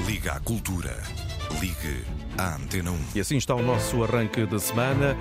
Liga à Cultura. Ligue à Antena 1. E assim está o nosso arranque de semana.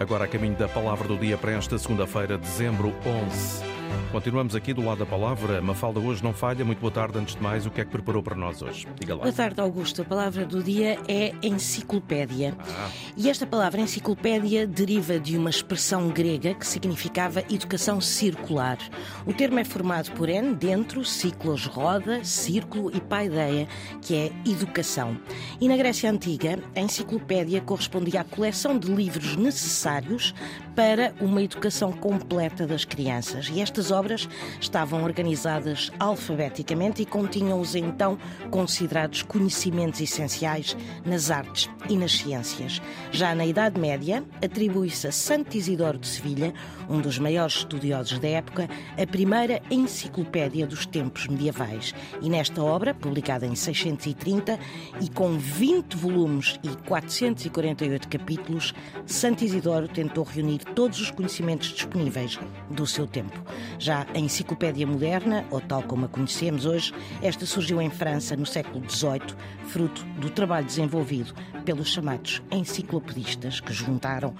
Agora a caminho da palavra do dia para esta segunda-feira, dezembro 11. Continuamos aqui do lado da palavra. Mafalda hoje não falha. Muito boa tarde. Antes de mais, o que é que preparou para nós hoje? Diga lá. Boa tarde, Augusto. A palavra do dia é enciclopédia. Ah. E esta palavra enciclopédia deriva de uma expressão grega que significava educação circular. O termo é formado por N, dentro, ciclos, roda, círculo e paideia, que é educação. E na Grécia Antiga, a enciclopédia correspondia à coleção de livros necessários para uma educação completa das crianças. E estas obras estavam organizadas alfabeticamente e continham os então considerados conhecimentos essenciais nas artes e nas ciências. Já na Idade Média, atribui-se a Santo Isidoro de Sevilha, um dos maiores estudiosos da época, a primeira enciclopédia dos tempos medievais. E nesta obra, publicada em 630 e com 20 volumes e 448 capítulos, Santo Isidoro tentou reunir todos os conhecimentos disponíveis do seu tempo. Já a enciclopédia moderna, ou tal como a conhecemos hoje, esta surgiu em França no século XVIII, fruto do trabalho desenvolvido pelos chamados enciclopedistas que juntaram,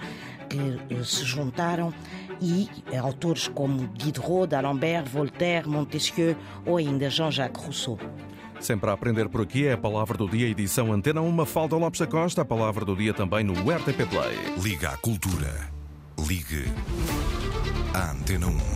que eh, se juntaram e autores como Diderot, D'Alembert, Voltaire, Montesquieu ou ainda Jean-Jacques Rousseau. Sempre a aprender por aqui é a palavra do dia, edição Antena 1, Mafalda Lopes da Costa. A palavra do dia também no RTP Play. Liga à Cultura. Ligue à Antena 1.